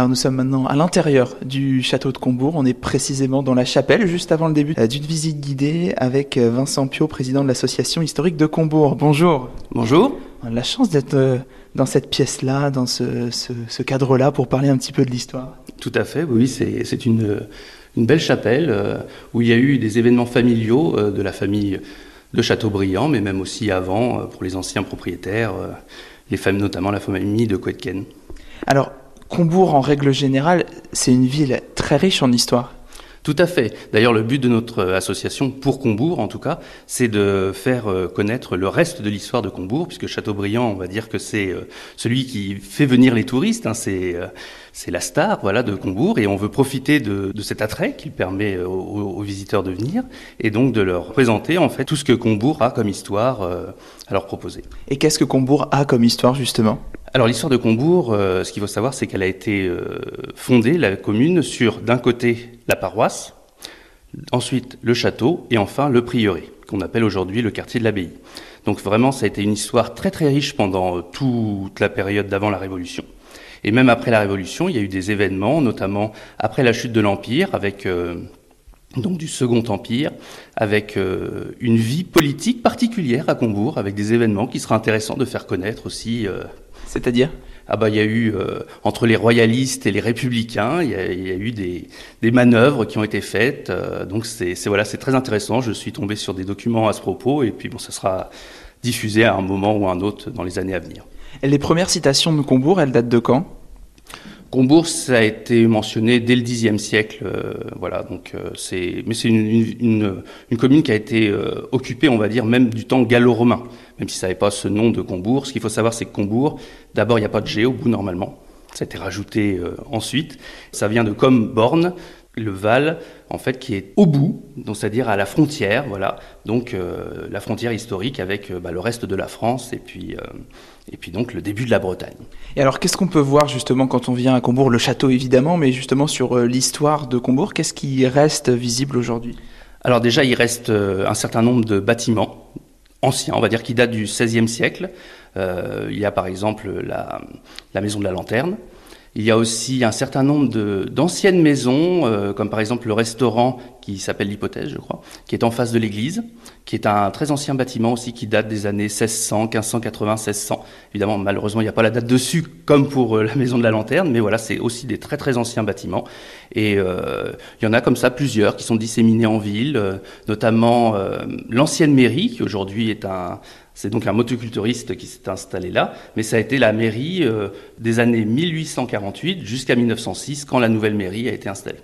Alors nous sommes maintenant à l'intérieur du château de Combourg. On est précisément dans la chapelle, juste avant le début euh, d'une visite guidée avec euh, Vincent Pio, président de l'association historique de Combourg. Bonjour. Bonjour. On a la chance d'être euh, dans cette pièce-là, dans ce, ce, ce cadre-là, pour parler un petit peu de l'histoire. Tout à fait, oui, c'est une, une belle chapelle où il y a eu des événements familiaux de la famille de Châteaubriand, mais même aussi avant pour les anciens propriétaires, les femmes, notamment la famille de Coetken. Alors, Combourg, en règle générale, c'est une ville très riche en histoire. Tout à fait. D'ailleurs, le but de notre association, pour Combourg en tout cas, c'est de faire euh, connaître le reste de l'histoire de Combourg, puisque Chateaubriand, on va dire que c'est euh, celui qui fait venir les touristes, hein, c'est euh, c'est la star voilà, de Combourg, et on veut profiter de, de cet attrait qu'il permet aux, aux, visiteurs de venir, et donc de leur présenter en fait tout ce que Combourg a comme histoire à leur proposer. Et qu'est-ce que Combourg a comme histoire justement? Alors l'histoire de Combourg, euh, ce qu'il faut savoir, c'est qu'elle a été euh, fondée, la commune, sur d'un côté la paroisse, ensuite le château et enfin le prieuré, qu'on appelle aujourd'hui le quartier de l'abbaye. Donc vraiment, ça a été une histoire très très riche pendant euh, toute la période d'avant la Révolution. Et même après la Révolution, il y a eu des événements, notamment après la chute de l'Empire, avec donc du Second Empire, avec une vie politique particulière à Combourg, avec des événements qui seraient intéressants de faire connaître aussi c'est-à-dire ah bah il y a eu euh, entre les royalistes et les républicains, il y a, il y a eu des, des, manœuvres qui ont été faites. Euh, donc c'est voilà, c'est très intéressant. Je suis tombé sur des documents à ce propos et puis bon, ça sera diffusé à un moment ou à un autre dans les années à venir. Et les premières citations de Combourg, elles datent de quand? Combourg, ça a été mentionné dès le Xe siècle, euh, voilà. Donc c'est, mais c'est une, une, une, commune qui a été occupée, on va dire, même du temps gallo-romain, même si ça n'avait pas ce nom de Combourg. Ce qu'il faut savoir, c'est que Combourg, d'abord, il n'y a pas de G au bout normalement. Ça a été rajouté ensuite. Ça vient de Comborne, le Val, en fait, qui est au bout, donc c'est-à-dire à la frontière, voilà. Donc euh, la frontière historique avec euh, bah, le reste de la France et puis euh, et puis donc le début de la Bretagne. Et alors, qu'est-ce qu'on peut voir justement quand on vient à Combourg Le château évidemment, mais justement sur l'histoire de Combourg, qu'est-ce qui reste visible aujourd'hui? Alors déjà, il reste un certain nombre de bâtiments anciens, on va dire, qui datent du XVIe siècle. il y a par exemple la, la maison de la Lanterne. Il y a aussi un certain nombre d'anciennes maisons, euh, comme par exemple le restaurant qui s'appelle l'Hypothèse, je crois, qui est en face de l'église, qui est un très ancien bâtiment aussi qui date des années 1600, 1580, 1600. Évidemment, malheureusement, il n'y a pas la date dessus comme pour euh, la maison de la lanterne, mais voilà, c'est aussi des très très anciens bâtiments. Et euh, il y en a comme ça plusieurs qui sont disséminés en ville, euh, notamment l'ancienne mairie, qui aujourd'hui est un, c'est donc un motoculturiste qui s'est installé là, mais ça a été la mairie des années 1848 jusqu'à 1906 quand la nouvelle mairie a été installée.